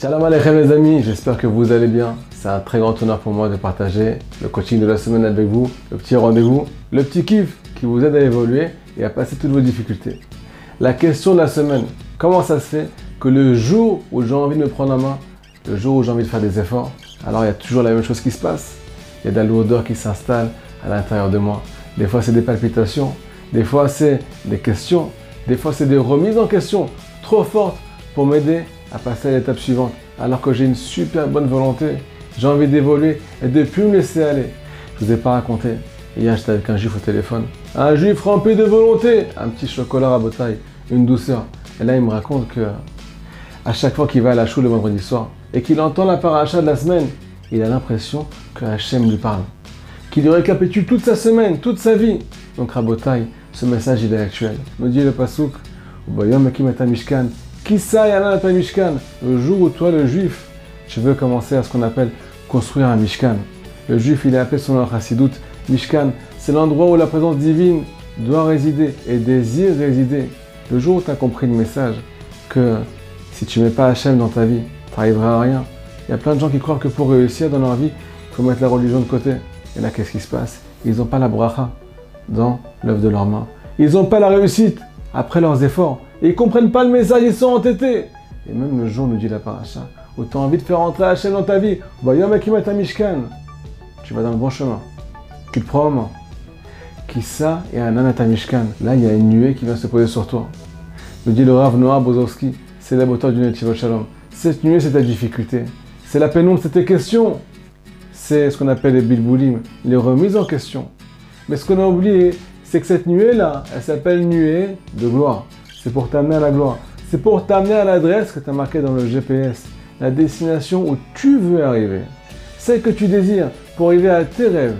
Shalom Aleichem les amis, j'espère que vous allez bien. C'est un très grand honneur pour moi de partager le coaching de la semaine avec vous, le petit rendez-vous, le petit kiff qui vous aide à évoluer et à passer toutes vos difficultés. La question de la semaine, comment ça se fait que le jour où j'ai envie de me prendre en main, le jour où j'ai envie de faire des efforts, alors il y a toujours la même chose qui se passe. Il y a de la lourdeur qui s'installe à l'intérieur de moi. Des fois c'est des palpitations, des fois c'est des questions, des fois c'est des remises en question trop fortes pour m'aider à passer à l'étape suivante. Alors que j'ai une super bonne volonté, j'ai envie d'évoluer et de plus me laisser aller. Je vous ai pas raconté. Hier j'étais avec un juif au téléphone. Un juif rempli de volonté, un petit chocolat à bataille, une douceur. Et là il me raconte que à chaque fois qu'il va à la choule le vendredi soir et qu'il entend la paracha de la semaine, il a l'impression que Hachem lui parle. Qu'il lui récapitule toute sa semaine, toute sa vie. Donc Rabotai, ce message il est actuel. Me dit le Pasouk, Mishkan, Mishkan, le jour où toi le juif, tu veux commencer à ce qu'on appelle construire un Mishkan. Le juif il est appelé son nom Hasidut, Mishkan, c'est l'endroit où la présence divine doit résider et désire résider. Le jour où tu as compris le message que si tu mets pas Hachem dans ta vie, tu n'arriveras à rien. Il y a plein de gens qui croient que pour réussir dans leur vie, il faut mettre la religion de côté. Et là, qu'est-ce qui se passe? Ils n'ont pas la bracha dans l'œuvre de leurs mains. Ils n'ont pas la réussite après leurs efforts. Et ils ne comprennent pas le message, ils sont entêtés. Et même le jour nous dit la paracha, où tu as envie de faire entrer Hachem dans ta vie, tu vas dans le bon chemin. Tu te prends en main. Kissa et Ananata Mishkan. Là, il y a une nuée qui vient se poser sur toi. Nous dit le Rav Noah Bozowski, c'est la beauté du Netivot Shalom. Cette nuée, c'est ta difficulté. C'est la pénombre, c'est tes questions. C'est ce qu'on appelle les bilboulim, les remises en question. Mais ce qu'on a oublié, c'est que cette nuée-là, elle s'appelle nuée de gloire. C'est pour t'amener à la gloire. C'est pour t'amener à l'adresse que tu as marquée dans le GPS. La destination où tu veux arriver. Celle que tu désires pour arriver à tes rêves.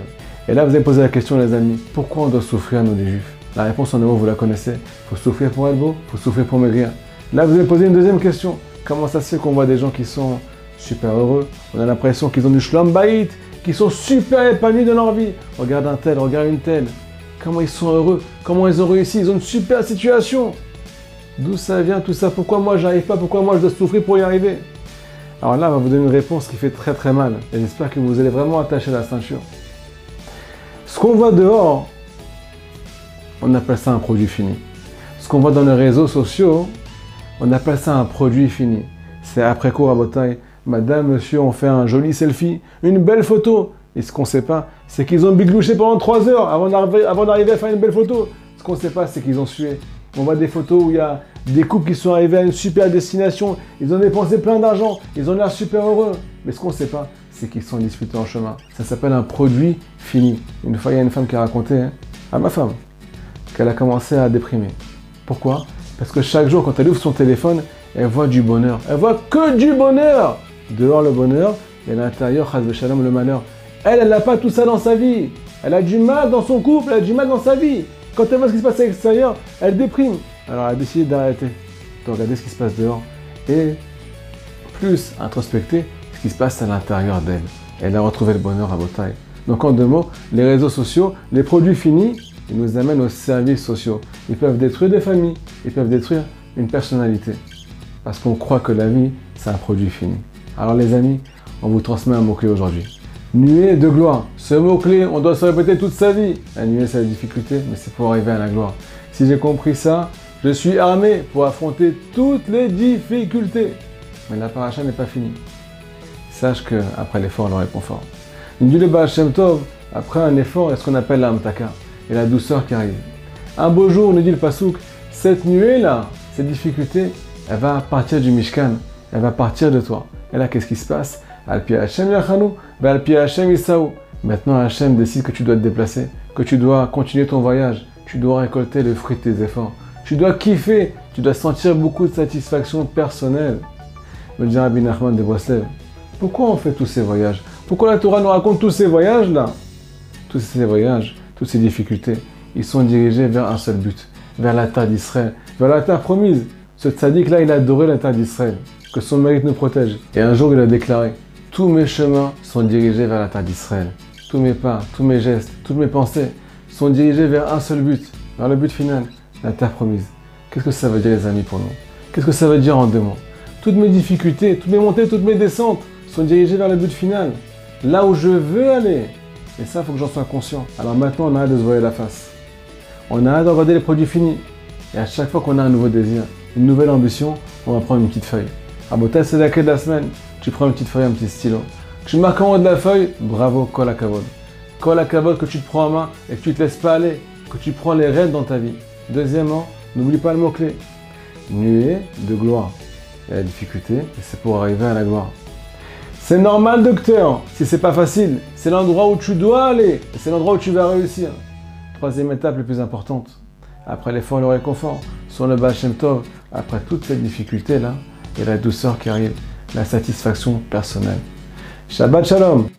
Et là, vous avez posé la question, les amis, pourquoi on doit souffrir, nous, les juifs? La réponse en euros, vous la connaissez. Faut souffrir pour être beau, faut souffrir pour maigrir. Là, vous avez posé une deuxième question. Comment ça se fait qu'on voit des gens qui sont super heureux? On a l'impression qu'ils ont du shlom baït, qu'ils sont super épanouis dans leur vie. Regarde un tel, regarde une telle. Comment ils sont heureux? Comment ils ont réussi? Ils ont une super situation. D'où ça vient tout ça? Pourquoi moi j'arrive pas? Pourquoi moi je dois souffrir pour y arriver? Alors là, on va vous donner une réponse qui fait très très mal. Et j'espère que vous allez vraiment attacher la ceinture. Ce qu'on voit dehors, on appelle ça un produit fini. Ce qu'on voit dans les réseaux sociaux, on appelle ça un produit fini. C'est après cours à bataille. Madame, monsieur, on fait un joli selfie, une belle photo. Et ce qu'on ne sait pas, c'est qu'ils ont biglouché pendant 3 heures avant d'arriver à faire une belle photo. Ce qu'on ne sait pas, c'est qu'ils ont sué. On voit des photos où il y a des couples qui sont arrivés à une super destination. Ils ont dépensé plein d'argent. Ils ont l'air super heureux. Mais ce qu'on ne sait pas, c'est qu'ils sont disputés en chemin. Ça s'appelle un produit fini. Une fois, il y a une femme qui a raconté hein, à ma femme qu'elle a commencé à déprimer. Pourquoi? Parce que chaque jour, quand elle ouvre son téléphone, elle voit du bonheur. Elle voit que du bonheur. Dehors le bonheur et à l'intérieur, le malheur. Elle, elle n'a pas tout ça dans sa vie. Elle a du mal dans son couple, elle a du mal dans sa vie. Quand elle voit ce qui se passe à l'extérieur, elle déprime. Alors elle a décidé d'arrêter, de regarder ce qui se passe dehors et plus introspecter ce qui se passe à l'intérieur d'elle. Elle a retrouvé le bonheur à taille. Donc en deux mots, les réseaux sociaux, les produits finis, ils nous amènent aux services sociaux. Ils peuvent détruire des familles, ils peuvent détruire une personnalité. Parce qu'on croit que la vie, c'est un produit fini. Alors les amis, on vous transmet un mot-clé aujourd'hui. Nuée de gloire. Ce mot-clé, on doit se répéter toute sa vie. La nuée, c'est la difficulté, mais c'est pour arriver à la gloire. Si j'ai compris ça, je suis armé pour affronter toutes les difficultés. Mais la paracha n'est pas finie. Sache que après l'effort, le réconfort. Dit le Shem Tov, après un effort, est ce qu'on appelle l'amtaka, et la douceur qui arrive. Un beau jour, nous dit le Pasouk, cette nuée-là, cette difficulté, elle va partir du Mishkan, elle va partir de toi. Et là, qu'est-ce qui se passe? Maintenant, Hachem décide que tu dois te déplacer, que tu dois continuer ton voyage, tu dois récolter le fruit de tes efforts. Tu dois kiffer, tu dois sentir beaucoup de satisfaction personnelle. Me dit Rabbi Nachman de Breslev, pourquoi on fait tous ces voyages? Pourquoi la Torah nous raconte tous ces voyages-là Tous ces voyages, toutes ces difficultés, ils sont dirigés vers un seul but, vers la terre d'Israël, vers la terre promise. Ce tzaddik-là, il a adoré la terre d'Israël que son mérite nous protège. Et un jour, il a déclaré Tous mes chemins sont dirigés vers la terre d'Israël. Tous mes pas, tous mes gestes, toutes mes pensées sont dirigés vers un seul but, vers le but final, la terre promise. Qu'est-ce que ça veut dire, les amis, pour nous? Qu'est-ce que ça veut dire en deux mots? Toutes mes difficultés, toutes mes montées, toutes mes descentes sont dirigées vers le but final. Là où je veux aller. Et ça, il faut que j'en sois conscient. Alors maintenant, on a hâte de se voir la face. On a hâte de regarder les produits finis. Et à chaque fois qu'on a un nouveau désir, une nouvelle ambition, on va prendre une petite feuille. Bon, c'est la clé de la semaine. Tu prends une petite feuille, un petit stylo. Tu marques en haut de la feuille, bravo, colle à cavode. Colle à cavode que tu te prends en main et que tu te laisses pas aller, que tu prends les rênes dans ta vie. Deuxièmement, n'oublie pas le mot-clé. Nuée de gloire. La difficulté, c'est pour arriver à la gloire. C'est normal, docteur. Si c'est pas facile, c'est l'endroit où tu dois aller. C'est l'endroit où tu vas réussir. Troisième étape la plus importante. Après l'effort et le réconfort, sur le Bachem Tov, après toutes ces difficultés-là, et la douceur qui arrive, la satisfaction personnelle. Shabbat Shalom